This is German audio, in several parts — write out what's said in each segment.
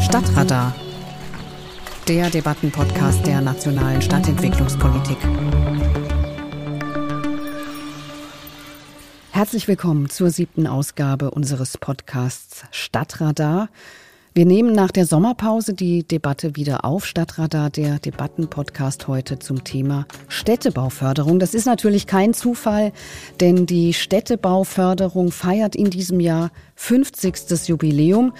Stadtradar, der Debattenpodcast der nationalen Stadtentwicklungspolitik. Herzlich willkommen zur siebten Ausgabe unseres Podcasts Stadtradar. Wir nehmen nach der Sommerpause die Debatte wieder auf. Stadtradar, der Debattenpodcast heute zum Thema Städtebauförderung. Das ist natürlich kein Zufall, denn die Städtebauförderung feiert in diesem Jahr 50. Jubiläum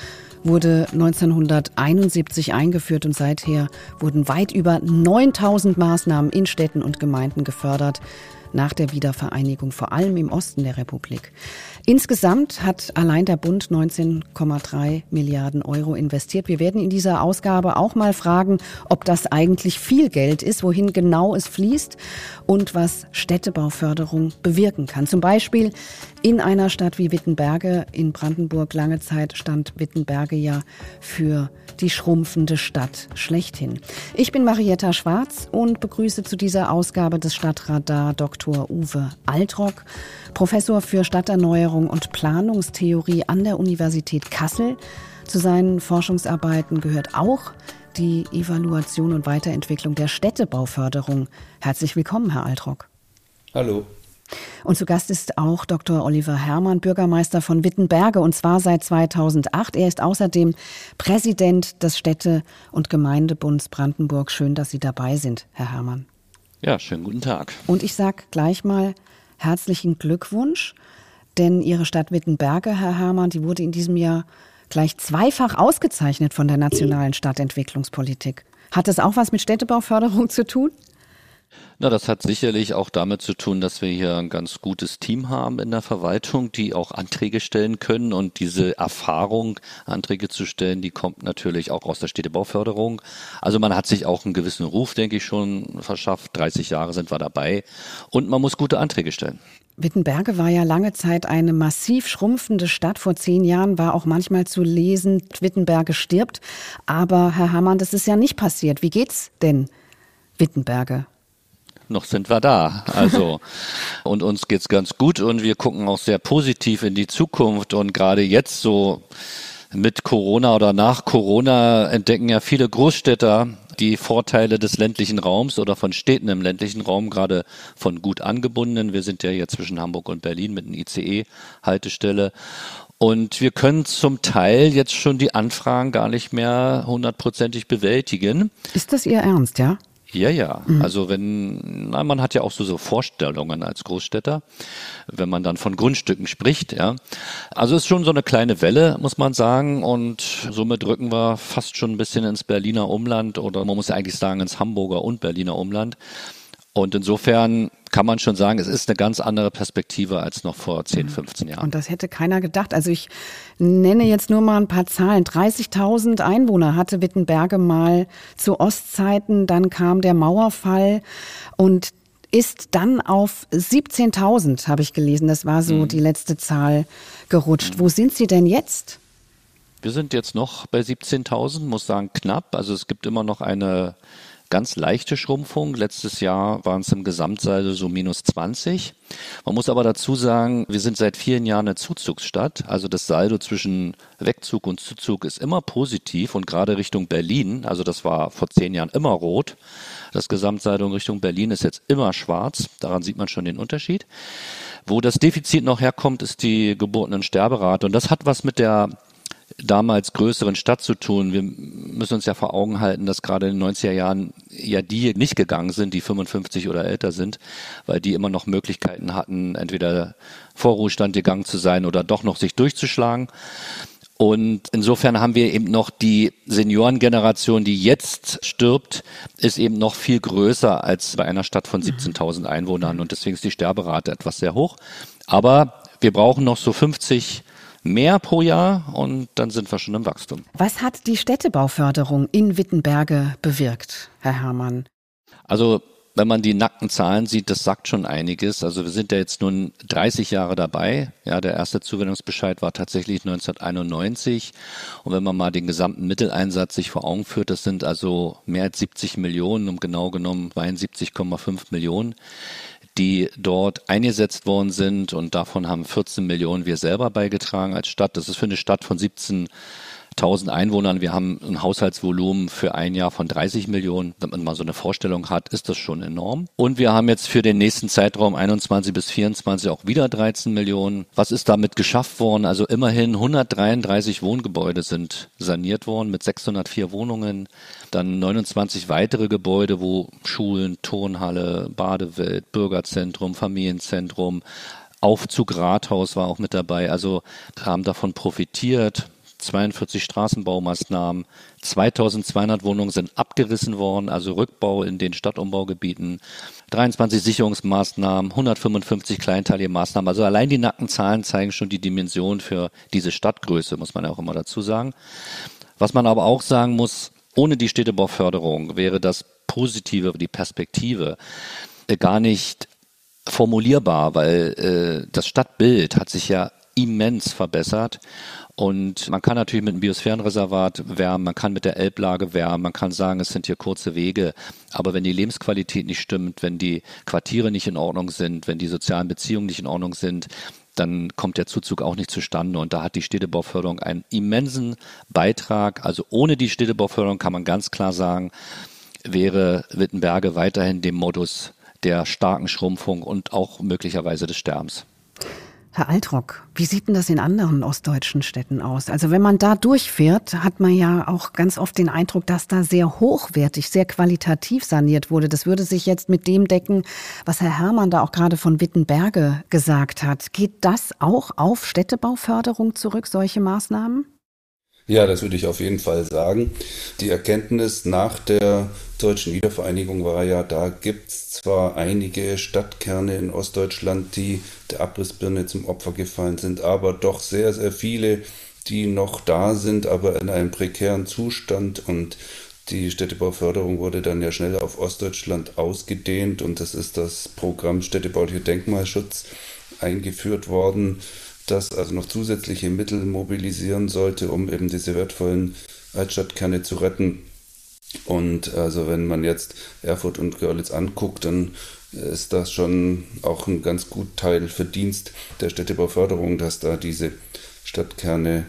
wurde 1971 eingeführt und seither wurden weit über 9000 Maßnahmen in Städten und Gemeinden gefördert nach der Wiedervereinigung, vor allem im Osten der Republik. Insgesamt hat allein der Bund 19,3 Milliarden Euro investiert. Wir werden in dieser Ausgabe auch mal fragen, ob das eigentlich viel Geld ist, wohin genau es fließt und was Städtebauförderung bewirken kann. Zum Beispiel in einer Stadt wie Wittenberge in Brandenburg. Lange Zeit stand Wittenberge ja für die schrumpfende Stadt schlechthin. Ich bin Marietta Schwarz und begrüße zu dieser Ausgabe des Stadtradar Dr. Uwe Altrock, Professor für Stadterneuerung und Planungstheorie an der Universität Kassel. Zu seinen Forschungsarbeiten gehört auch die Evaluation und Weiterentwicklung der Städtebauförderung. Herzlich willkommen, Herr Altrock. Hallo. Und zu Gast ist auch Dr. Oliver Herrmann, Bürgermeister von Wittenberge, und zwar seit 2008. Er ist außerdem Präsident des Städte- und Gemeindebunds Brandenburg. Schön, dass Sie dabei sind, Herr Herrmann. Ja, schönen guten Tag. Und ich sage gleich mal herzlichen Glückwunsch, denn Ihre Stadt Wittenberge, Herr Herrmann, die wurde in diesem Jahr gleich zweifach ausgezeichnet von der nationalen Stadtentwicklungspolitik. Hat das auch was mit Städtebauförderung zu tun? Na, das hat sicherlich auch damit zu tun, dass wir hier ein ganz gutes Team haben in der Verwaltung, die auch Anträge stellen können. Und diese Erfahrung, Anträge zu stellen, die kommt natürlich auch aus der Städtebauförderung. Also man hat sich auch einen gewissen Ruf, denke ich, schon verschafft. 30 Jahre sind wir dabei. Und man muss gute Anträge stellen. Wittenberge war ja lange Zeit eine massiv schrumpfende Stadt. Vor zehn Jahren war auch manchmal zu lesen, Wittenberge stirbt. Aber Herr Hammann, das ist ja nicht passiert. Wie geht's denn Wittenberge? Noch sind wir da. Also, und uns geht's ganz gut und wir gucken auch sehr positiv in die Zukunft und gerade jetzt so mit Corona oder nach Corona entdecken ja viele Großstädter die Vorteile des ländlichen Raums oder von Städten im ländlichen Raum, gerade von gut angebundenen. Wir sind ja hier zwischen Hamburg und Berlin mit einer ICE-Haltestelle. Und wir können zum Teil jetzt schon die Anfragen gar nicht mehr hundertprozentig bewältigen. Ist das Ihr Ernst, ja? Ja, ja. Mhm. Also wenn, na, man hat ja auch so, so Vorstellungen als Großstädter, wenn man dann von Grundstücken spricht, ja. Also ist schon so eine kleine Welle, muss man sagen. Und somit rücken wir fast schon ein bisschen ins Berliner Umland oder man muss ja eigentlich sagen ins Hamburger und Berliner Umland. Und insofern kann man schon sagen, es ist eine ganz andere Perspektive als noch vor 10, 15 Jahren. Und das hätte keiner gedacht. Also ich nenne jetzt nur mal ein paar Zahlen. 30.000 Einwohner hatte Wittenberge mal zu Ostzeiten, dann kam der Mauerfall und ist dann auf 17.000, habe ich gelesen. Das war so mhm. die letzte Zahl gerutscht. Mhm. Wo sind Sie denn jetzt? Wir sind jetzt noch bei 17.000, muss sagen knapp. Also es gibt immer noch eine ganz leichte Schrumpfung. Letztes Jahr waren es im Gesamtsaldo so minus 20. Man muss aber dazu sagen, wir sind seit vielen Jahren eine Zuzugsstadt. Also das Saldo zwischen Wegzug und Zuzug ist immer positiv und gerade Richtung Berlin, also das war vor zehn Jahren immer rot. Das Gesamtsaldo in Richtung Berlin ist jetzt immer schwarz. Daran sieht man schon den Unterschied. Wo das Defizit noch herkommt, ist die Geburten- und Sterberate. Und das hat was mit der damals größeren Stadt zu tun. Wir müssen uns ja vor Augen halten, dass gerade in den 90er Jahren ja die nicht gegangen sind, die 55 oder älter sind, weil die immer noch Möglichkeiten hatten, entweder Vorruhestand gegangen zu sein oder doch noch sich durchzuschlagen. Und insofern haben wir eben noch die Seniorengeneration, die jetzt stirbt, ist eben noch viel größer als bei einer Stadt von 17.000 Einwohnern. Und deswegen ist die Sterberate etwas sehr hoch. Aber wir brauchen noch so 50 mehr pro Jahr und dann sind wir schon im Wachstum. Was hat die Städtebauförderung in Wittenberge bewirkt, Herr Herrmann? Also wenn man die nackten Zahlen sieht, das sagt schon einiges. Also wir sind ja jetzt nun 30 Jahre dabei. Ja, der erste Zuwendungsbescheid war tatsächlich 1991. Und wenn man mal den gesamten Mitteleinsatz sich vor Augen führt, das sind also mehr als 70 Millionen, um genau genommen 72,5 Millionen die dort eingesetzt worden sind und davon haben 14 Millionen wir selber beigetragen als Stadt. Das ist für eine Stadt von 17 1000 Einwohnern. Wir haben ein Haushaltsvolumen für ein Jahr von 30 Millionen. Wenn man mal so eine Vorstellung hat, ist das schon enorm. Und wir haben jetzt für den nächsten Zeitraum 21 bis 24 auch wieder 13 Millionen. Was ist damit geschafft worden? Also immerhin 133 Wohngebäude sind saniert worden mit 604 Wohnungen. Dann 29 weitere Gebäude, wo Schulen, Turnhalle, Badewelt, Bürgerzentrum, Familienzentrum, Aufzug Rathaus war auch mit dabei. Also haben davon profitiert. 42 Straßenbaumaßnahmen, 2200 Wohnungen sind abgerissen worden, also Rückbau in den Stadtumbaugebieten, 23 Sicherungsmaßnahmen, 155 kleinteilige Maßnahmen. Also allein die nackten Zahlen zeigen schon die Dimension für diese Stadtgröße, muss man ja auch immer dazu sagen. Was man aber auch sagen muss, ohne die Städtebauförderung wäre das Positive, die Perspektive äh, gar nicht formulierbar, weil äh, das Stadtbild hat sich ja immens verbessert. Und man kann natürlich mit dem Biosphärenreservat wärmen, man kann mit der Elblage wärmen, man kann sagen, es sind hier kurze Wege. Aber wenn die Lebensqualität nicht stimmt, wenn die Quartiere nicht in Ordnung sind, wenn die sozialen Beziehungen nicht in Ordnung sind, dann kommt der Zuzug auch nicht zustande. Und da hat die Städtebauförderung einen immensen Beitrag. Also ohne die Städtebauförderung kann man ganz klar sagen, wäre Wittenberge weiterhin dem Modus der starken Schrumpfung und auch möglicherweise des Sterbens. Herr Altrock, wie sieht denn das in anderen ostdeutschen Städten aus? Also wenn man da durchfährt, hat man ja auch ganz oft den Eindruck, dass da sehr hochwertig, sehr qualitativ saniert wurde. Das würde sich jetzt mit dem decken, was Herr Herrmann da auch gerade von Wittenberge gesagt hat. Geht das auch auf Städtebauförderung zurück, solche Maßnahmen? Ja, das würde ich auf jeden Fall sagen. Die Erkenntnis nach der deutschen Wiedervereinigung war ja, da gibt es zwar einige Stadtkerne in Ostdeutschland, die der Abrissbirne zum Opfer gefallen sind, aber doch sehr, sehr viele, die noch da sind, aber in einem prekären Zustand. Und die Städtebauförderung wurde dann ja schnell auf Ostdeutschland ausgedehnt. Und das ist das Programm Städtebaulicher Denkmalschutz eingeführt worden das also noch zusätzliche Mittel mobilisieren sollte, um eben diese wertvollen Altstadtkerne zu retten. Und also wenn man jetzt Erfurt und Görlitz anguckt, dann ist das schon auch ein ganz gut Teil Verdienst der Städtebauförderung, dass da diese Stadtkerne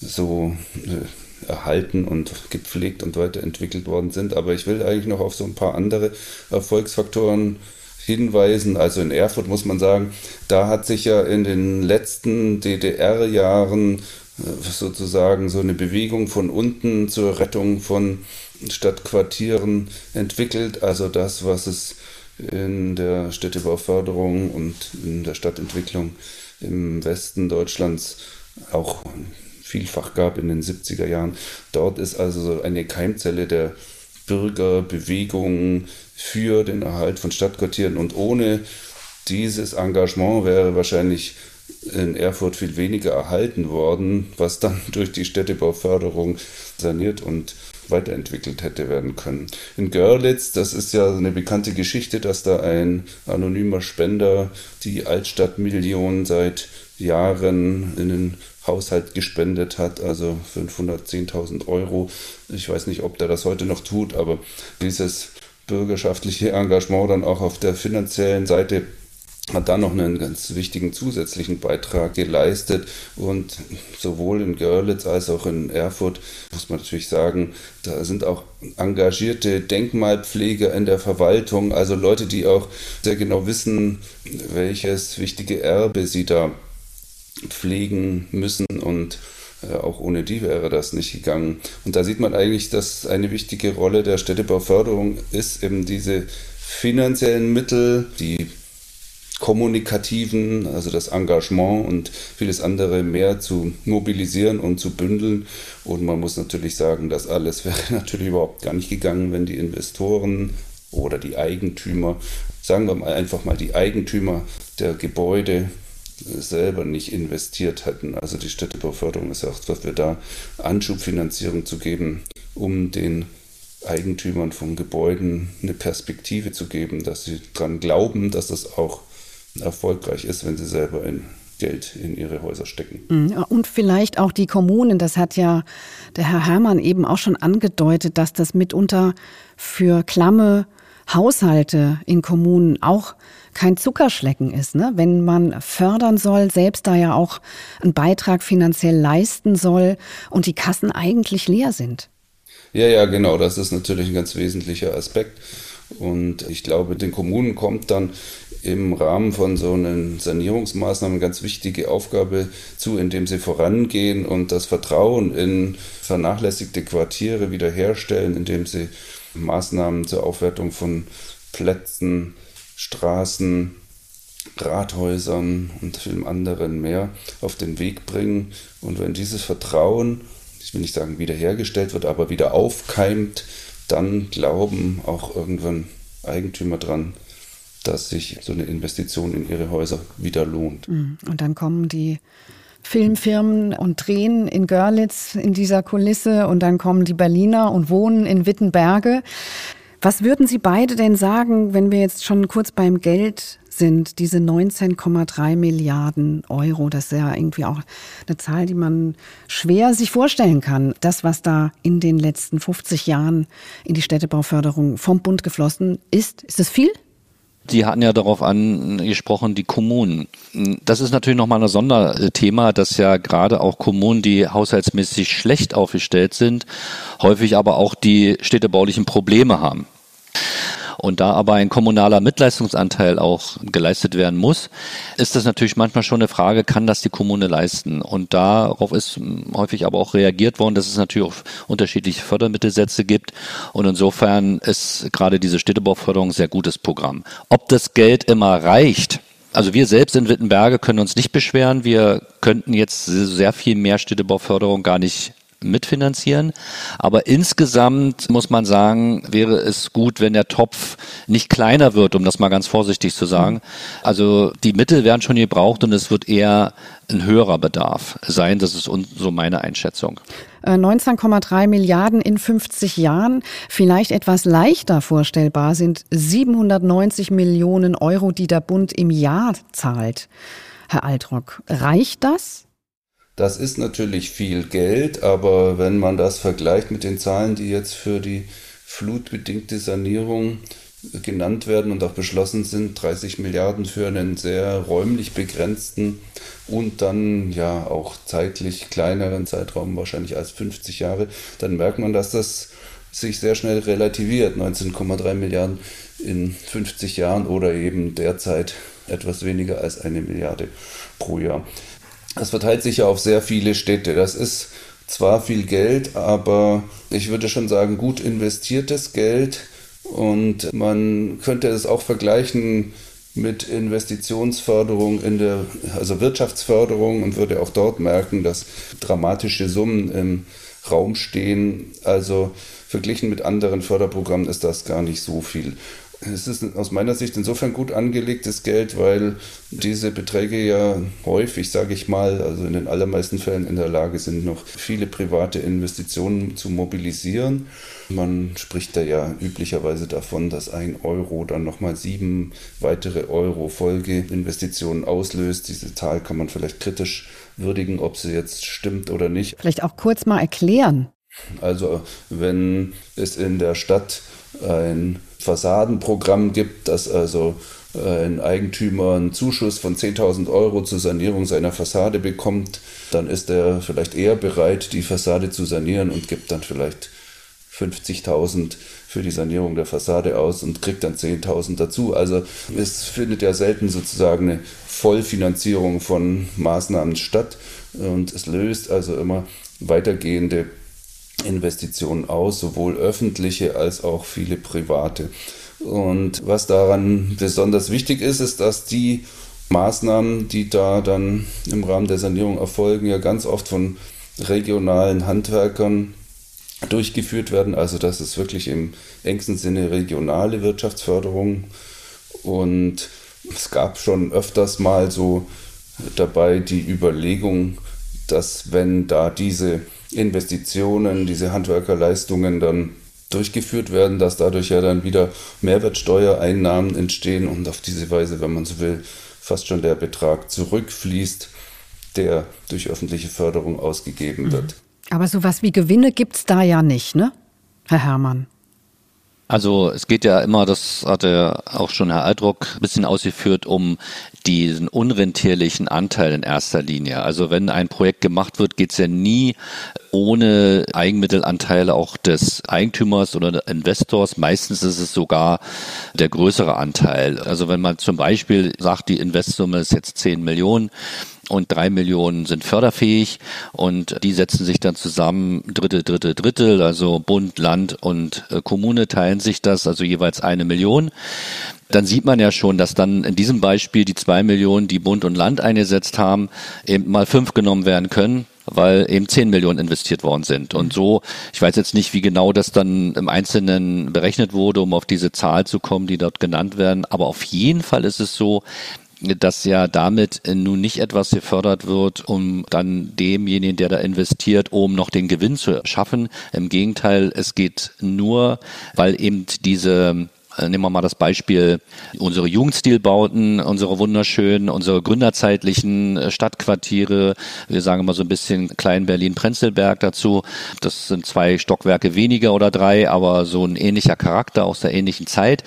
so äh, erhalten und gepflegt und weiterentwickelt worden sind. Aber ich will eigentlich noch auf so ein paar andere Erfolgsfaktoren hinweisen. Also in Erfurt muss man sagen, da hat sich ja in den letzten DDR-Jahren äh, sozusagen so eine Bewegung von unten zur Rettung von Stadtquartieren entwickelt. Also das, was es in der Städtebauförderung und in der Stadtentwicklung im Westen Deutschlands auch vielfach gab in den 70er Jahren. Dort ist also eine Keimzelle der Bürgerbewegung für den Erhalt von Stadtquartieren. Und ohne dieses Engagement wäre wahrscheinlich in Erfurt viel weniger erhalten worden, was dann durch die Städtebauförderung saniert und weiterentwickelt hätte werden können. In Görlitz, das ist ja eine bekannte Geschichte, dass da ein anonymer Spender die Altstadtmillion seit Jahren in den Haushalt gespendet hat, also 510.000 Euro. Ich weiß nicht, ob der das heute noch tut, aber dieses bürgerschaftliche Engagement dann auch auf der finanziellen Seite hat da noch einen ganz wichtigen zusätzlichen Beitrag geleistet. Und sowohl in Görlitz als auch in Erfurt muss man natürlich sagen, da sind auch engagierte Denkmalpfleger in der Verwaltung, also Leute, die auch sehr genau wissen, welches wichtige Erbe sie da pflegen müssen und äh, auch ohne die wäre das nicht gegangen. Und da sieht man eigentlich, dass eine wichtige Rolle der Städtebauförderung ist, eben diese finanziellen Mittel, die kommunikativen, also das Engagement und vieles andere mehr zu mobilisieren und zu bündeln. Und man muss natürlich sagen, das alles wäre natürlich überhaupt gar nicht gegangen, wenn die Investoren oder die Eigentümer, sagen wir mal einfach mal die Eigentümer der Gebäude selber nicht investiert hätten. Also die Städtebauförderung ist auch dafür da, Anschubfinanzierung zu geben, um den Eigentümern von Gebäuden eine Perspektive zu geben, dass sie daran glauben, dass das auch erfolgreich ist, wenn sie selber in Geld in ihre Häuser stecken. Mhm. Und vielleicht auch die Kommunen, das hat ja der Herr Herrmann eben auch schon angedeutet, dass das mitunter für klamme Haushalte in Kommunen auch kein Zuckerschlecken ist, ne? wenn man fördern soll, selbst da ja auch einen Beitrag finanziell leisten soll und die Kassen eigentlich leer sind. Ja, ja, genau, das ist natürlich ein ganz wesentlicher Aspekt. Und ich glaube, den Kommunen kommt dann im Rahmen von so einen Sanierungsmaßnahmen eine ganz wichtige Aufgabe zu, indem sie vorangehen und das Vertrauen in vernachlässigte Quartiere wiederherstellen, indem sie Maßnahmen zur Aufwertung von Plätzen, Straßen, Rathäusern und vielen anderen mehr auf den Weg bringen. Und wenn dieses Vertrauen, ich will nicht sagen wiederhergestellt wird, aber wieder aufkeimt, dann glauben auch irgendwann Eigentümer dran, dass sich so eine Investition in ihre Häuser wieder lohnt. Mhm. Und dann kommen die Filmfirmen und drehen in Görlitz in dieser Kulisse und dann kommen die Berliner und wohnen in Wittenberge. Was würden Sie beide denn sagen, wenn wir jetzt schon kurz beim Geld sind, diese 19,3 Milliarden Euro? Das ist ja irgendwie auch eine Zahl, die man schwer sich vorstellen kann. Das, was da in den letzten 50 Jahren in die Städtebauförderung vom Bund geflossen ist, ist das viel? Sie hatten ja darauf angesprochen, die Kommunen. Das ist natürlich nochmal ein Sonderthema, dass ja gerade auch Kommunen, die haushaltsmäßig schlecht aufgestellt sind, häufig aber auch die städtebaulichen Probleme haben. Und da aber ein kommunaler Mitleistungsanteil auch geleistet werden muss, ist das natürlich manchmal schon eine Frage, kann das die Kommune leisten? Und darauf ist häufig aber auch reagiert worden, dass es natürlich auch unterschiedliche Fördermittelsätze gibt. Und insofern ist gerade diese Städtebauförderung ein sehr gutes Programm. Ob das Geld immer reicht, also wir selbst in Wittenberge können uns nicht beschweren. Wir könnten jetzt sehr viel mehr Städtebauförderung gar nicht mitfinanzieren. Aber insgesamt muss man sagen, wäre es gut, wenn der Topf nicht kleiner wird, um das mal ganz vorsichtig zu sagen. Also die Mittel werden schon gebraucht und es wird eher ein höherer Bedarf sein. Das ist so meine Einschätzung. 19,3 äh, Milliarden in 50 Jahren. Vielleicht etwas leichter vorstellbar sind 790 Millionen Euro, die der Bund im Jahr zahlt. Herr Altrock, reicht das? Das ist natürlich viel Geld, aber wenn man das vergleicht mit den Zahlen, die jetzt für die flutbedingte Sanierung genannt werden und auch beschlossen sind, 30 Milliarden für einen sehr räumlich begrenzten und dann ja auch zeitlich kleineren Zeitraum, wahrscheinlich als 50 Jahre, dann merkt man, dass das sich sehr schnell relativiert. 19,3 Milliarden in 50 Jahren oder eben derzeit etwas weniger als eine Milliarde pro Jahr. Das verteilt sich ja auf sehr viele Städte. Das ist zwar viel Geld, aber ich würde schon sagen, gut investiertes Geld. Und man könnte es auch vergleichen mit Investitionsförderung in der, also Wirtschaftsförderung und würde auch dort merken, dass dramatische Summen im Raum stehen. Also verglichen mit anderen Förderprogrammen ist das gar nicht so viel. Es ist aus meiner Sicht insofern gut angelegtes Geld, weil diese Beträge ja häufig, sage ich mal, also in den allermeisten Fällen in der Lage sind, noch viele private Investitionen zu mobilisieren. Man spricht da ja üblicherweise davon, dass ein Euro dann nochmal sieben weitere Euro Folgeinvestitionen auslöst. Diese Zahl kann man vielleicht kritisch würdigen, ob sie jetzt stimmt oder nicht. Vielleicht auch kurz mal erklären. Also wenn es in der Stadt ein Fassadenprogramm gibt, dass also äh, ein Eigentümer einen Zuschuss von 10.000 Euro zur Sanierung seiner Fassade bekommt, dann ist er vielleicht eher bereit, die Fassade zu sanieren und gibt dann vielleicht 50.000 für die Sanierung der Fassade aus und kriegt dann 10.000 dazu. Also es findet ja selten sozusagen eine Vollfinanzierung von Maßnahmen statt und es löst also immer weitergehende Investitionen aus, sowohl öffentliche als auch viele private. Und was daran besonders wichtig ist, ist, dass die Maßnahmen, die da dann im Rahmen der Sanierung erfolgen, ja ganz oft von regionalen Handwerkern durchgeführt werden. Also das ist wirklich im engsten Sinne regionale Wirtschaftsförderung. Und es gab schon öfters mal so dabei die Überlegung, dass wenn da diese Investitionen, diese Handwerkerleistungen dann durchgeführt werden, dass dadurch ja dann wieder Mehrwertsteuereinnahmen entstehen und auf diese Weise, wenn man so will, fast schon der Betrag zurückfließt, der durch öffentliche Förderung ausgegeben mhm. wird. Aber sowas wie Gewinne gibt es da ja nicht, ne, Herr Herrmann? Also es geht ja immer, das hatte auch schon Herr Aldruck ein bisschen ausgeführt, um diesen unrentierlichen Anteil in erster Linie. Also wenn ein Projekt gemacht wird, geht es ja nie ohne Eigenmittelanteile auch des Eigentümers oder Investors. Meistens ist es sogar der größere Anteil. Also wenn man zum Beispiel sagt, die Investsumme ist jetzt 10 Millionen, und drei Millionen sind förderfähig und die setzen sich dann zusammen, Drittel, Drittel, Drittel, also Bund, Land und äh, Kommune teilen sich das, also jeweils eine Million. Dann sieht man ja schon, dass dann in diesem Beispiel die zwei Millionen, die Bund und Land eingesetzt haben, eben mal fünf genommen werden können weil eben 10 Millionen investiert worden sind. Und so, ich weiß jetzt nicht, wie genau das dann im Einzelnen berechnet wurde, um auf diese Zahl zu kommen, die dort genannt werden. Aber auf jeden Fall ist es so, dass ja damit nun nicht etwas gefördert wird, um dann demjenigen, der da investiert, um noch den Gewinn zu schaffen. Im Gegenteil, es geht nur, weil eben diese äh, Nehmen wir mal das Beispiel unsere Jugendstilbauten, unsere wunderschönen, unsere gründerzeitlichen äh, Stadtquartiere. Wir sagen immer so ein bisschen Klein Berlin-Prenzlberg dazu. Das sind zwei Stockwerke weniger oder drei, aber so ein ähnlicher Charakter aus der ähnlichen Zeit.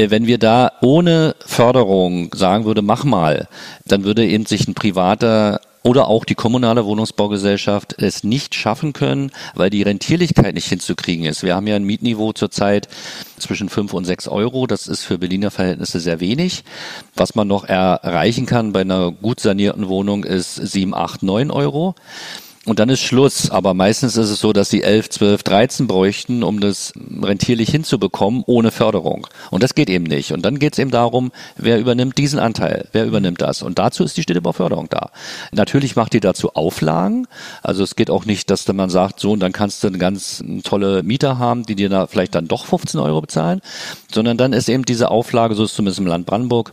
Äh, wenn wir da ohne Förderung sagen würde, mach mal, dann würde eben sich ein privater oder auch die kommunale Wohnungsbaugesellschaft es nicht schaffen können, weil die Rentierlichkeit nicht hinzukriegen ist. Wir haben ja ein Mietniveau zurzeit zwischen fünf und sechs Euro. Das ist für Berliner Verhältnisse sehr wenig. Was man noch erreichen kann bei einer gut sanierten Wohnung ist sieben, acht, neun Euro und dann ist Schluss. Aber meistens ist es so, dass sie 11, 12, 13 bräuchten, um das rentierlich hinzubekommen, ohne Förderung. Und das geht eben nicht. Und dann geht es eben darum, wer übernimmt diesen Anteil, wer übernimmt das. Und dazu ist die Städtebauförderung da. Natürlich macht die dazu Auflagen. Also es geht auch nicht, dass man sagt, so, und dann kannst du eine ganz tolle Mieter haben, die dir da vielleicht dann doch 15 Euro bezahlen, sondern dann ist eben diese Auflage, so ist es zumindest im Land Brandenburg,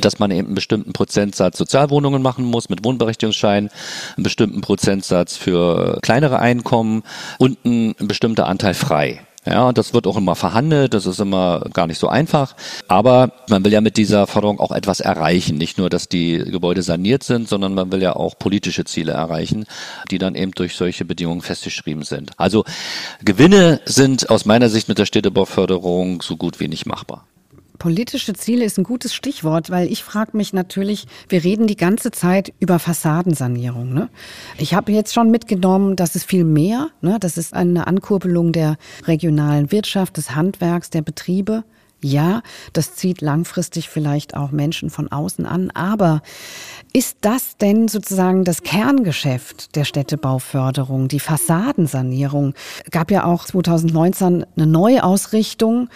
dass man eben einen bestimmten Prozentsatz Sozialwohnungen machen muss mit Wohnberechtigungsschein, einen bestimmten Prozentsatz für kleinere Einkommen und ein bestimmter Anteil frei. Ja, das wird auch immer verhandelt, das ist immer gar nicht so einfach. Aber man will ja mit dieser Forderung auch etwas erreichen. Nicht nur, dass die Gebäude saniert sind, sondern man will ja auch politische Ziele erreichen, die dann eben durch solche Bedingungen festgeschrieben sind. Also Gewinne sind aus meiner Sicht mit der Städtebauförderung so gut wie nicht machbar. Politische Ziele ist ein gutes Stichwort, weil ich frage mich natürlich, wir reden die ganze Zeit über Fassadensanierung. Ne? Ich habe jetzt schon mitgenommen, dass es viel mehr, ne? das ist eine Ankurbelung der regionalen Wirtschaft, des Handwerks, der Betriebe. Ja, das zieht langfristig vielleicht auch Menschen von außen an, aber ist das denn sozusagen das Kerngeschäft der Städtebauförderung, die Fassadensanierung? Gab ja auch 2019 eine Neuausrichtung.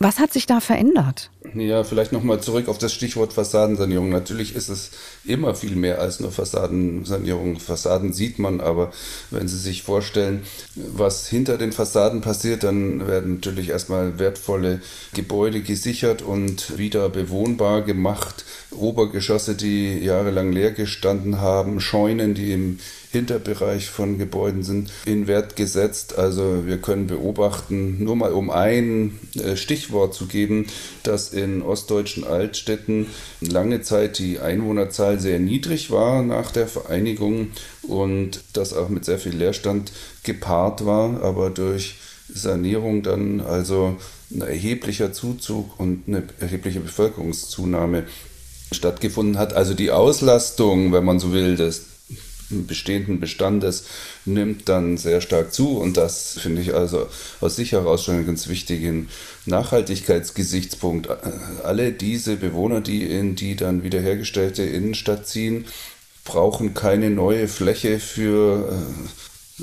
Was hat sich da verändert? Ja, vielleicht nochmal zurück auf das Stichwort Fassadensanierung. Natürlich ist es immer viel mehr als nur Fassadensanierung. Fassaden sieht man, aber wenn Sie sich vorstellen, was hinter den Fassaden passiert, dann werden natürlich erstmal wertvolle Gebäude gesichert und wieder bewohnbar gemacht. Obergeschosse, die jahrelang leer gestanden haben, Scheunen, die im Hinterbereich von Gebäuden sind in Wert gesetzt. Also wir können beobachten, nur mal um ein äh, Stichwort zu geben, dass in ostdeutschen Altstädten lange Zeit die Einwohnerzahl sehr niedrig war nach der Vereinigung und das auch mit sehr viel Leerstand gepaart war, aber durch Sanierung dann also ein erheblicher Zuzug und eine erhebliche Bevölkerungszunahme stattgefunden hat. Also die Auslastung, wenn man so will, des bestehenden Bestandes nimmt dann sehr stark zu und das finde ich also aus sich heraus schon einen ganz wichtigen Nachhaltigkeitsgesichtspunkt. Alle diese Bewohner, die in die dann wiederhergestellte Innenstadt ziehen, brauchen keine neue Fläche für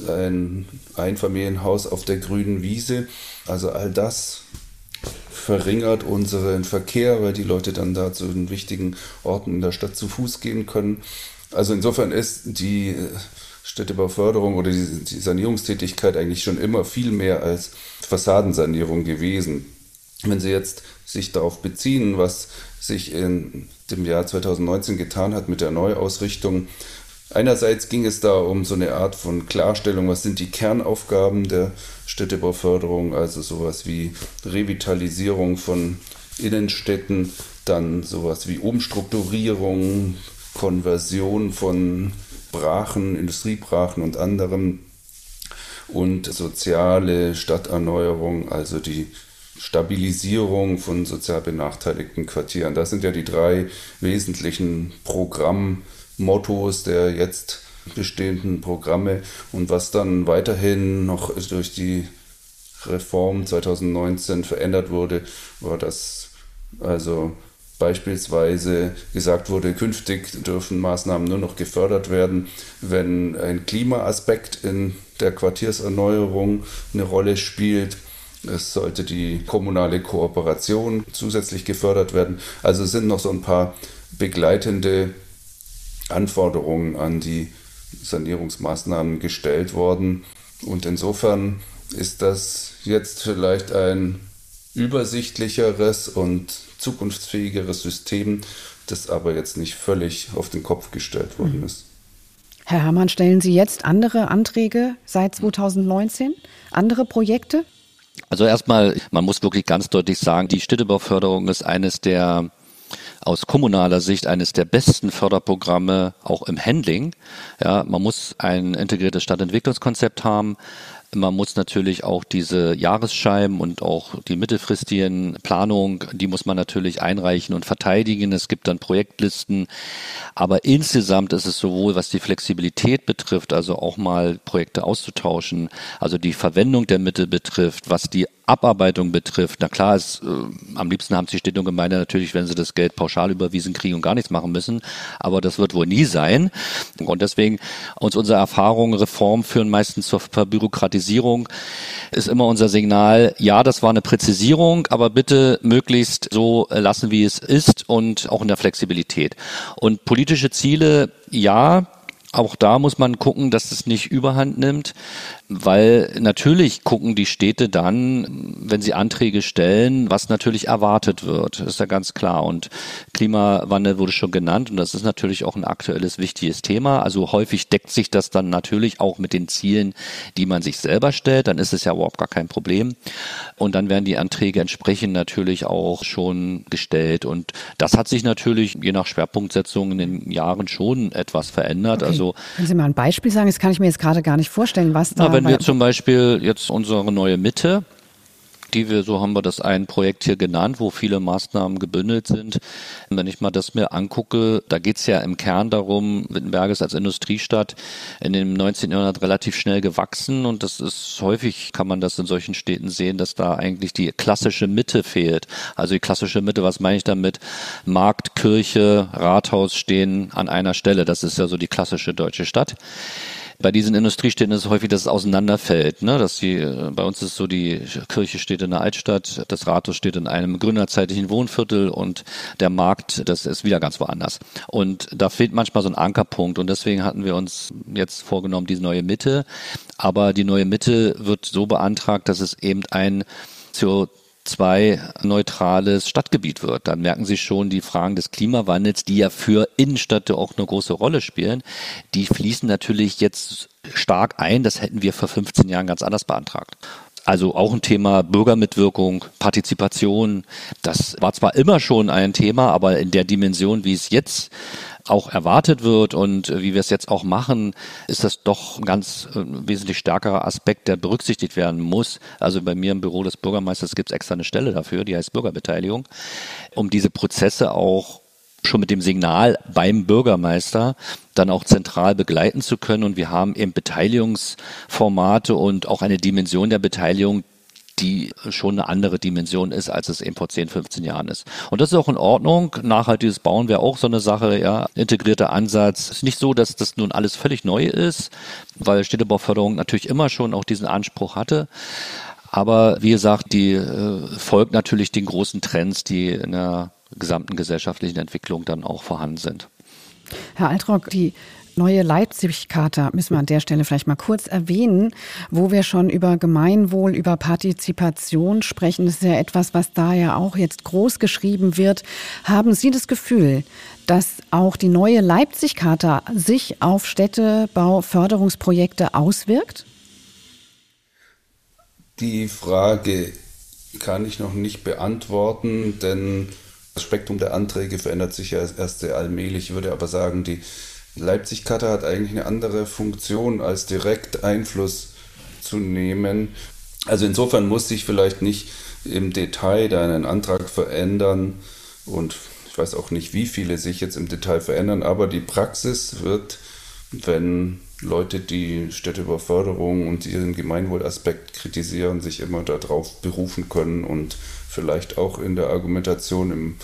äh, ein Einfamilienhaus auf der grünen Wiese. Also all das verringert unseren Verkehr, weil die Leute dann da zu den wichtigen Orten in der Stadt zu Fuß gehen können. Also insofern ist die äh, Städtebauförderung oder die, die Sanierungstätigkeit eigentlich schon immer viel mehr als Fassadensanierung gewesen. Wenn Sie jetzt sich darauf beziehen, was sich in dem Jahr 2019 getan hat mit der Neuausrichtung, einerseits ging es da um so eine Art von Klarstellung, was sind die Kernaufgaben der Städtebauförderung, also sowas wie Revitalisierung von Innenstädten, dann sowas wie Umstrukturierung, Konversion von Brachen, Industriebrachen und anderem und soziale Stadterneuerung, also die Stabilisierung von sozial benachteiligten Quartieren. Das sind ja die drei wesentlichen Programmmottos der jetzt bestehenden Programme. Und was dann weiterhin noch durch die Reform 2019 verändert wurde, war, dass also beispielsweise gesagt wurde, künftig dürfen Maßnahmen nur noch gefördert werden, wenn ein Klimaaspekt in der Quartierserneuerung eine Rolle spielt. Es sollte die kommunale Kooperation zusätzlich gefördert werden. Also sind noch so ein paar begleitende Anforderungen an die Sanierungsmaßnahmen gestellt worden. Und insofern ist das jetzt vielleicht ein übersichtlicheres und zukunftsfähigeres System, das aber jetzt nicht völlig auf den Kopf gestellt worden mhm. ist. Herr Herrmann, stellen Sie jetzt andere Anträge seit 2019? Andere Projekte? Also erstmal, man muss wirklich ganz deutlich sagen, die Städtebauförderung ist eines der aus kommunaler Sicht eines der besten Förderprogramme auch im Handling. Ja, man muss ein integriertes Stadtentwicklungskonzept haben. Man muss natürlich auch diese Jahresscheiben und auch die mittelfristigen Planungen, die muss man natürlich einreichen und verteidigen. Es gibt dann Projektlisten. Aber insgesamt ist es sowohl, was die Flexibilität betrifft, also auch mal Projekte auszutauschen, also die Verwendung der Mittel betrifft, was die Abarbeitung betrifft, na klar, ist, äh, am liebsten haben sich Städte und Gemeinde natürlich, wenn sie das Geld pauschal überwiesen kriegen und gar nichts machen müssen, aber das wird wohl nie sein. Und deswegen uns unsere Erfahrungen, Reformen führen meistens zur Verbürokratisierung, ist immer unser Signal, ja, das war eine Präzisierung, aber bitte möglichst so lassen, wie es ist und auch in der Flexibilität. Und politische Ziele, ja, auch da muss man gucken, dass es nicht überhand nimmt, weil natürlich gucken die Städte dann, wenn sie Anträge stellen, was natürlich erwartet wird. Das ist ja ganz klar. Und Klimawandel wurde schon genannt und das ist natürlich auch ein aktuelles wichtiges Thema. Also häufig deckt sich das dann natürlich auch mit den Zielen, die man sich selber stellt. Dann ist es ja überhaupt gar kein Problem. Und dann werden die Anträge entsprechend natürlich auch schon gestellt. Und das hat sich natürlich je nach Schwerpunktsetzung in den Jahren schon etwas verändert. Okay. Also können Sie mal ein Beispiel sagen? Das kann ich mir jetzt gerade gar nicht vorstellen, was da. Na, wenn wir zum Beispiel jetzt unsere neue Mitte, die wir, so haben wir das ein Projekt hier genannt, wo viele Maßnahmen gebündelt sind. Wenn ich mal das mir angucke, da geht es ja im Kern darum, Wittenberg ist als Industriestadt in dem 19. Jahrhundert relativ schnell gewachsen und das ist häufig, kann man das in solchen Städten sehen, dass da eigentlich die klassische Mitte fehlt. Also die klassische Mitte, was meine ich damit? Markt, Kirche, Rathaus stehen an einer Stelle. Das ist ja so die klassische deutsche Stadt. Bei diesen Industriestädten ist es häufig, dass es auseinanderfällt. Ne? Dass die, äh, bei uns ist so, die Kirche steht in der Altstadt, das Rathaus steht in einem gründerzeitlichen Wohnviertel und der Markt, das ist wieder ganz woanders. Und da fehlt manchmal so ein Ankerpunkt und deswegen hatten wir uns jetzt vorgenommen, diese neue Mitte. Aber die neue Mitte wird so beantragt, dass es eben ein CO CO2-neutrales Stadtgebiet wird. Dann merken Sie schon die Fragen des Klimawandels, die ja für Innenstädte auch eine große Rolle spielen. Die fließen natürlich jetzt stark ein. Das hätten wir vor 15 Jahren ganz anders beantragt. Also auch ein Thema Bürgermitwirkung, Partizipation. Das war zwar immer schon ein Thema, aber in der Dimension, wie es jetzt auch erwartet wird und äh, wie wir es jetzt auch machen, ist das doch ein ganz äh, wesentlich stärkerer Aspekt, der berücksichtigt werden muss. Also bei mir im Büro des Bürgermeisters gibt es extra eine Stelle dafür, die heißt Bürgerbeteiligung, um diese Prozesse auch schon mit dem Signal beim Bürgermeister dann auch zentral begleiten zu können. Und wir haben eben Beteiligungsformate und auch eine Dimension der Beteiligung, die schon eine andere Dimension ist, als es eben vor 10, 15 Jahren ist. Und das ist auch in Ordnung. Nachhaltiges Bauen wäre auch so eine Sache, ja. Integrierter Ansatz. Es ist nicht so, dass das nun alles völlig neu ist, weil Städtebauförderung natürlich immer schon auch diesen Anspruch hatte. Aber wie gesagt, die äh, folgt natürlich den großen Trends, die in der gesamten gesellschaftlichen Entwicklung dann auch vorhanden sind. Herr Altrock, die neue Leipzig-Charta müssen wir an der Stelle vielleicht mal kurz erwähnen, wo wir schon über Gemeinwohl, über Partizipation sprechen. Das ist ja etwas, was da ja auch jetzt groß geschrieben wird. Haben Sie das Gefühl, dass auch die neue Leipzig-Charta sich auf Städtebauförderungsprojekte auswirkt? Die Frage kann ich noch nicht beantworten, denn das Spektrum der Anträge verändert sich ja erst sehr allmählich. Ich würde aber sagen, die Leipzig-Karte hat eigentlich eine andere Funktion, als direkt Einfluss zu nehmen. Also insofern muss sich vielleicht nicht im Detail da einen Antrag verändern und ich weiß auch nicht, wie viele sich jetzt im Detail verändern, aber die Praxis wird, wenn Leute, die Städtebauförderung und ihren Gemeinwohlaspekt kritisieren, sich immer darauf berufen können und vielleicht auch in der Argumentation im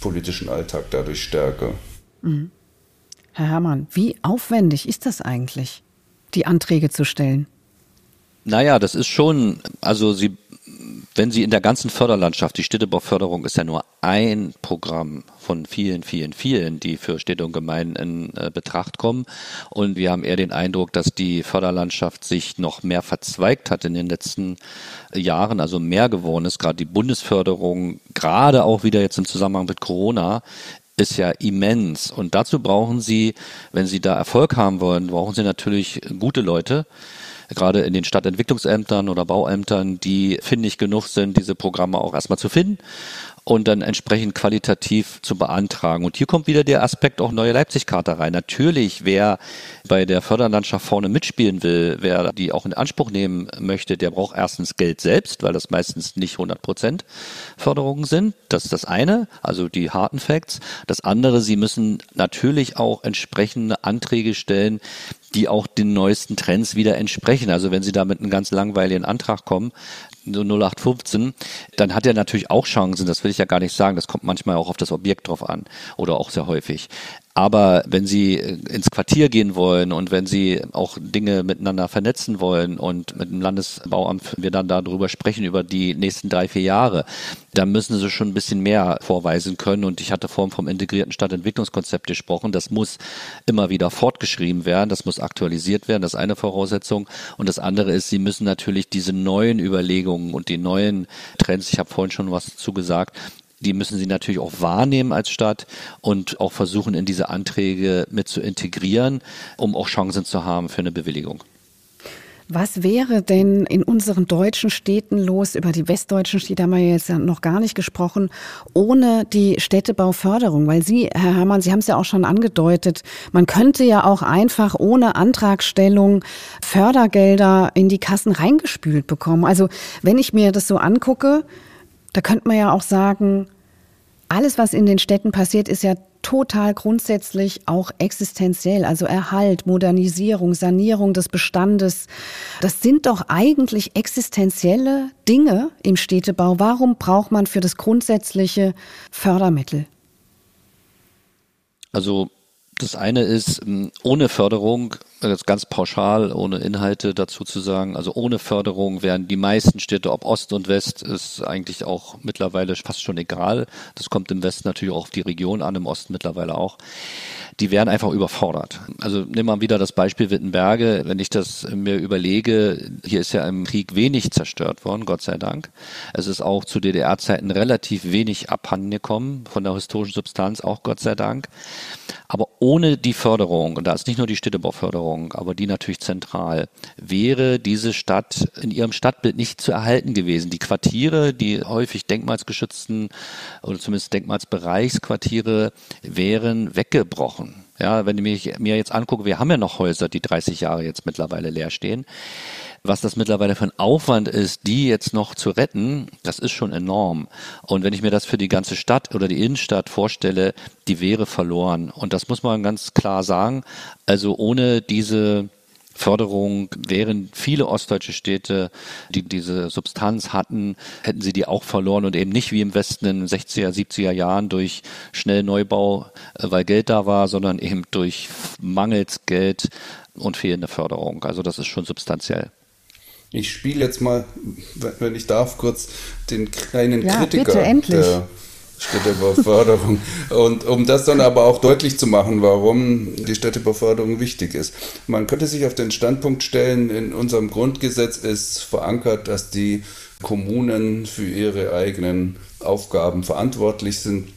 politischen Alltag dadurch stärker. Mhm. Herr Herrmann, wie aufwendig ist das eigentlich, die Anträge zu stellen? Naja, das ist schon, also Sie wenn Sie in der ganzen Förderlandschaft, die Städtebauförderung ist ja nur ein Programm von vielen, vielen, vielen, die für Städte und Gemeinden in äh, Betracht kommen. Und wir haben eher den Eindruck, dass die Förderlandschaft sich noch mehr verzweigt hat in den letzten Jahren, also mehr geworden ist. Gerade die Bundesförderung, gerade auch wieder jetzt im Zusammenhang mit Corona, ist ja immens. Und dazu brauchen Sie, wenn Sie da Erfolg haben wollen, brauchen Sie natürlich gute Leute gerade in den Stadtentwicklungsämtern oder Bauämtern, die findig genug sind, diese Programme auch erstmal zu finden und dann entsprechend qualitativ zu beantragen. Und hier kommt wieder der Aspekt auch neue Leipzig-Karte rein. Natürlich, wer bei der Förderlandschaft vorne mitspielen will, wer die auch in Anspruch nehmen möchte, der braucht erstens Geld selbst, weil das meistens nicht 100 Prozent Förderungen sind. Das ist das eine, also die harten Facts. Das andere, sie müssen natürlich auch entsprechende Anträge stellen, die auch den neuesten Trends wieder entsprechen. Also wenn Sie da mit einem ganz langweiligen Antrag kommen, so 0815, dann hat er natürlich auch Chancen, das will ich ja gar nicht sagen, das kommt manchmal auch auf das Objekt drauf an oder auch sehr häufig. Aber wenn Sie äh, ins Quartier gehen wollen und wenn Sie auch Dinge miteinander vernetzen wollen und mit dem Landesbauamt wir dann darüber sprechen, über die nächsten drei, vier Jahre, dann müssen Sie schon ein bisschen mehr vorweisen können. Und ich hatte vorhin vom integrierten Stadtentwicklungskonzept gesprochen. Das muss immer wieder fortgeschrieben werden. Das muss aktualisiert werden. Das ist eine Voraussetzung. Und das andere ist, Sie müssen natürlich diese neuen Überlegungen und die neuen Trends, ich habe vorhin schon was dazu gesagt, die müssen sie natürlich auch wahrnehmen als Stadt und auch versuchen, in diese Anträge mit zu integrieren, um auch Chancen zu haben für eine Bewilligung. Was wäre denn in unseren deutschen Städten los? Über die westdeutschen Städte haben wir jetzt noch gar nicht gesprochen, ohne die Städtebauförderung. Weil Sie, Herr Herrmann, Sie haben es ja auch schon angedeutet, man könnte ja auch einfach ohne Antragstellung Fördergelder in die Kassen reingespült bekommen. Also wenn ich mir das so angucke, da könnte man ja auch sagen, alles, was in den Städten passiert, ist ja total grundsätzlich auch existenziell. Also Erhalt, Modernisierung, Sanierung des Bestandes. Das sind doch eigentlich existenzielle Dinge im Städtebau. Warum braucht man für das Grundsätzliche Fördermittel? Also das eine ist, ähm, ohne Förderung, jetzt ganz pauschal, ohne Inhalte dazu zu sagen, also ohne Förderung wären die meisten Städte, ob Ost und West, ist eigentlich auch mittlerweile fast schon egal. Das kommt im Westen natürlich auch auf die Region an, im Osten mittlerweile auch die werden einfach überfordert. Also nimm mal wieder das Beispiel Wittenberge. Wenn ich das mir überlege, hier ist ja im Krieg wenig zerstört worden, Gott sei Dank. Es ist auch zu DDR-Zeiten relativ wenig abhandengekommen von der historischen Substanz, auch Gott sei Dank. Aber ohne die Förderung, und da ist nicht nur die Städtebauförderung, aber die natürlich zentral, wäre diese Stadt in ihrem Stadtbild nicht zu erhalten gewesen. Die Quartiere, die häufig denkmalsgeschützten oder zumindest Denkmalsbereichsquartiere, wären weggebrochen. Ja, wenn ich mir jetzt angucke, wir haben ja noch Häuser, die 30 Jahre jetzt mittlerweile leer stehen. Was das mittlerweile für ein Aufwand ist, die jetzt noch zu retten, das ist schon enorm. Und wenn ich mir das für die ganze Stadt oder die Innenstadt vorstelle, die wäre verloren. Und das muss man ganz klar sagen. Also ohne diese Förderung wären viele ostdeutsche Städte, die diese Substanz hatten, hätten sie die auch verloren und eben nicht wie im Westen in den 60er, 70er Jahren durch schnell Neubau, äh, weil Geld da war, sondern eben durch mangels Geld und fehlende Förderung. Also das ist schon substanziell. Ich spiele jetzt mal, wenn ich darf, kurz den kleinen ja, Kritiker bitte, endlich. der Städtebauförderung. Und um das dann aber auch deutlich zu machen, warum die Städtebauförderung wichtig ist. Man könnte sich auf den Standpunkt stellen, in unserem Grundgesetz ist verankert, dass die Kommunen für ihre eigenen Aufgaben verantwortlich sind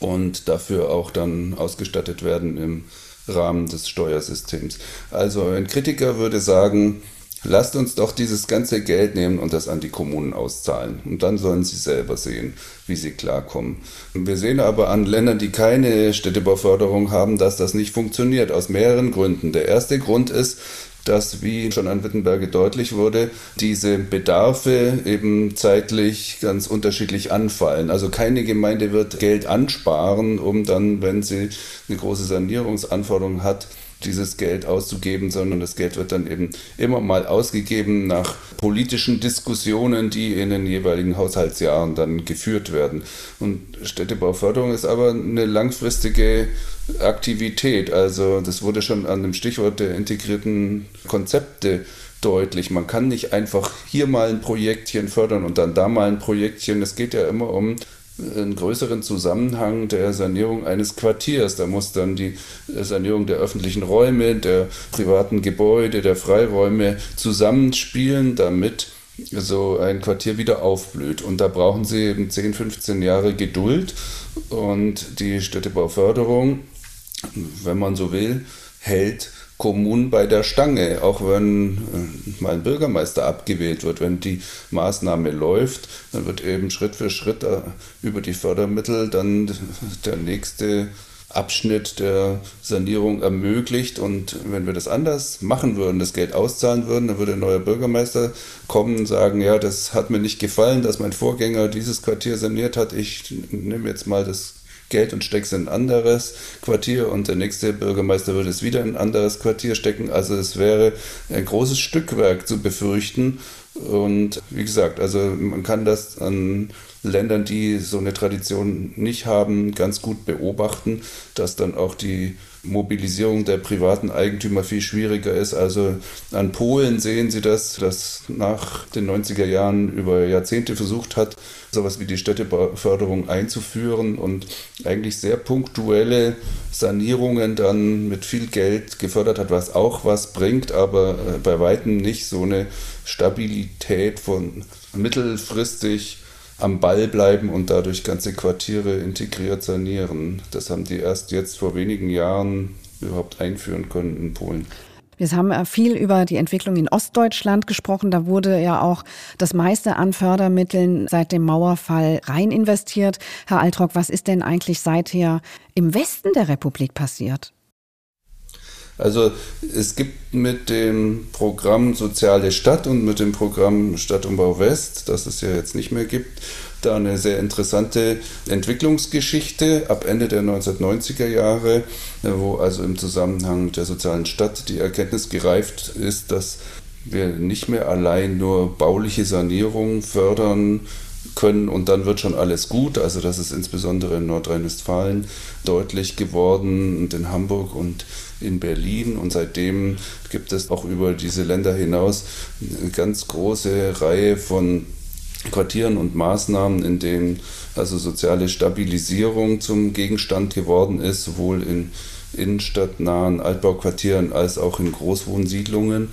und dafür auch dann ausgestattet werden im Rahmen des Steuersystems. Also ein Kritiker würde sagen, lasst uns doch dieses ganze Geld nehmen und das an die Kommunen auszahlen. Und dann sollen sie selber sehen, wie sie klarkommen. Wir sehen aber an Ländern, die keine Städtebauförderung haben, dass das nicht funktioniert, aus mehreren Gründen. Der erste Grund ist, dass, wie schon an Wittenberge deutlich wurde, diese Bedarfe eben zeitlich ganz unterschiedlich anfallen. Also keine Gemeinde wird Geld ansparen, um dann, wenn sie eine große Sanierungsanforderung hat, dieses Geld auszugeben, sondern das Geld wird dann eben immer mal ausgegeben nach politischen Diskussionen, die in den jeweiligen Haushaltsjahren dann geführt werden. Und Städtebauförderung ist aber eine langfristige Aktivität. Also das wurde schon an dem Stichwort der integrierten Konzepte deutlich. Man kann nicht einfach hier mal ein Projektchen fördern und dann da mal ein Projektchen. Es geht ja immer um einen größeren Zusammenhang der Sanierung eines Quartiers. Da muss dann die Sanierung der öffentlichen Räume, der privaten Gebäude, der Freiräume zusammenspielen, damit so ein Quartier wieder aufblüht. Und da brauchen sie eben 10, 15 Jahre Geduld. Und die Städtebauförderung, wenn man so will, hält Kommunen bei der Stange, auch wenn äh, mal ein Bürgermeister abgewählt wird. Wenn die Maßnahme läuft, dann wird eben Schritt für Schritt äh, über die Fördermittel dann der nächste Abschnitt der Sanierung ermöglicht. Und wenn wir das anders machen würden, das Geld auszahlen würden, dann würde ein neuer Bürgermeister kommen und sagen, ja, das hat mir nicht gefallen, dass mein Vorgänger dieses Quartier saniert hat. Ich nehme jetzt mal das Geld und steckst in ein anderes Quartier und der nächste Bürgermeister würde es wieder in ein anderes Quartier stecken. Also es wäre ein großes Stückwerk zu befürchten. Und wie gesagt, also man kann das an Ländern, die so eine Tradition nicht haben, ganz gut beobachten, dass dann auch die Mobilisierung der privaten Eigentümer viel schwieriger ist. Also an Polen sehen Sie das, das nach den 90er Jahren über Jahrzehnte versucht hat, sowas wie die Städteförderung einzuführen und eigentlich sehr punktuelle Sanierungen dann mit viel Geld gefördert hat, was auch was bringt, aber äh, bei weitem nicht so eine Stabilität von mittelfristig am Ball bleiben und dadurch ganze Quartiere integriert sanieren. Das haben die erst jetzt vor wenigen Jahren überhaupt einführen können in Polen. Wir haben viel über die Entwicklung in Ostdeutschland gesprochen. Da wurde ja auch das meiste an Fördermitteln seit dem Mauerfall rein investiert. Herr Altrock, was ist denn eigentlich seither im Westen der Republik passiert? Also es gibt mit dem Programm Soziale Stadt und mit dem Programm Stadtumbau West, das es ja jetzt nicht mehr gibt, da eine sehr interessante Entwicklungsgeschichte ab Ende der 1990er Jahre, wo also im Zusammenhang der sozialen Stadt die Erkenntnis gereift ist, dass wir nicht mehr allein nur bauliche Sanierung fördern können und dann wird schon alles gut. Also das ist insbesondere in Nordrhein-Westfalen deutlich geworden und in Hamburg und in Berlin. Und seitdem gibt es auch über diese Länder hinaus eine ganz große Reihe von Quartieren und Maßnahmen, in denen also soziale Stabilisierung zum Gegenstand geworden ist, sowohl in innenstadtnahen Altbauquartieren als auch in Großwohnsiedlungen.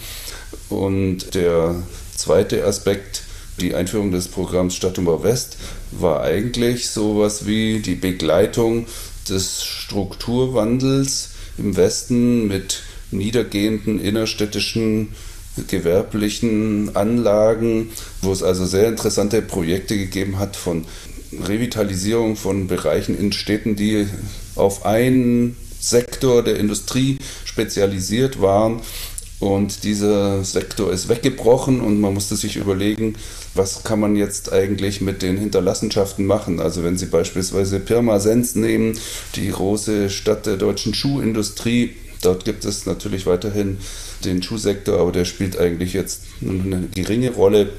Und der zweite Aspekt, die Einführung des Programms Stadtumbau West, war eigentlich sowas wie die Begleitung des Strukturwandels im Westen mit niedergehenden innerstädtischen gewerblichen Anlagen, wo es also sehr interessante Projekte gegeben hat von Revitalisierung von Bereichen in Städten, die auf einen Sektor der Industrie spezialisiert waren. Und dieser Sektor ist weggebrochen und man musste sich überlegen, was kann man jetzt eigentlich mit den Hinterlassenschaften machen. Also wenn Sie beispielsweise Pirmasens nehmen, die große Stadt der deutschen Schuhindustrie, dort gibt es natürlich weiterhin den Schuhsektor, aber der spielt eigentlich jetzt eine geringe Rolle.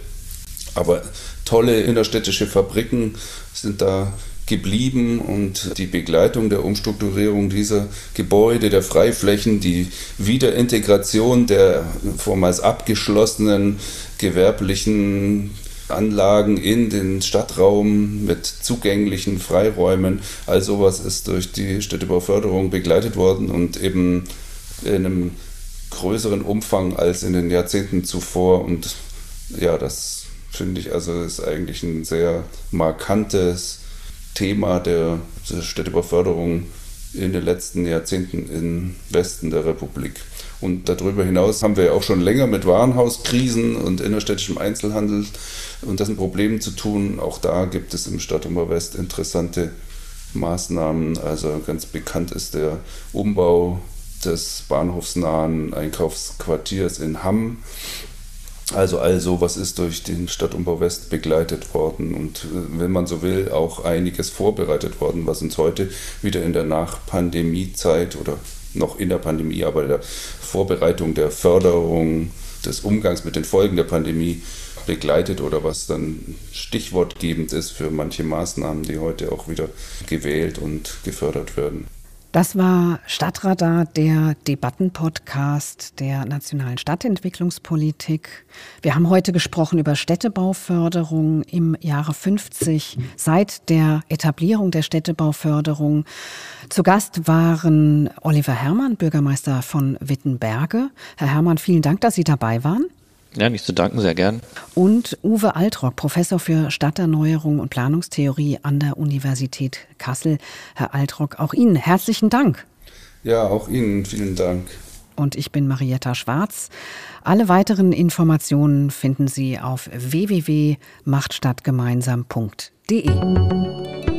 Aber tolle innerstädtische Fabriken sind da geblieben und die Begleitung der Umstrukturierung dieser Gebäude, der Freiflächen, die Wiederintegration der vormals abgeschlossenen gewerblichen Anlagen in den Stadtraum mit zugänglichen Freiräumen, all sowas ist durch die Städtebauförderung begleitet worden und eben in einem größeren Umfang als in den Jahrzehnten zuvor. Und ja, das finde ich also ist eigentlich ein sehr markantes Thema der, der Städtebauförderung in den letzten Jahrzehnten im Westen der Republik. Und darüber hinaus haben wir ja auch schon länger mit Warenhauskrisen und innerstädtischem Einzelhandel und dessen Problemen zu tun. Auch da gibt es im Stadtumbau West interessante Maßnahmen. Also ganz bekannt ist der Umbau des bahnhofsnahen Einkaufsquartiers in Hamm. Also all sowas ist durch den Stadtumbau West begleitet worden und äh, wenn man so will, auch einiges vorbereitet worden, was uns heute wieder in der Nach-Pandemie-Zeit oder noch in der Pandemie, aber der Vorbereitung der Förderung des Umgangs mit den Folgen der Pandemie begleitet oder was dann stichwortgebend ist für manche Maßnahmen, die heute auch wieder gewählt und gefördert werden. Das war Stadtradar, der Debattenpodcast der nationalen Stadtentwicklungspolitik. Wir haben heute gesprochen über Städtebauförderung im Jahre 50, seit der Etablierung der Städtebauförderung. Zu Gast waren Oliver Herrmann, Bürgermeister von Wittenberge. Herr Herrmann, vielen Dank, dass Sie dabei waren. Ja, nicht zu danken, sehr gern. Und Uwe Altrock, Professor für Stadterneuerung und Planungstheorie an der Universität Kassel. Herr Altrock, auch Ihnen herzlichen Dank. Ja, auch Ihnen vielen Dank. Und ich bin Marietta Schwarz. Alle weiteren Informationen finden Sie auf www.machtstadtgemeinsam.de.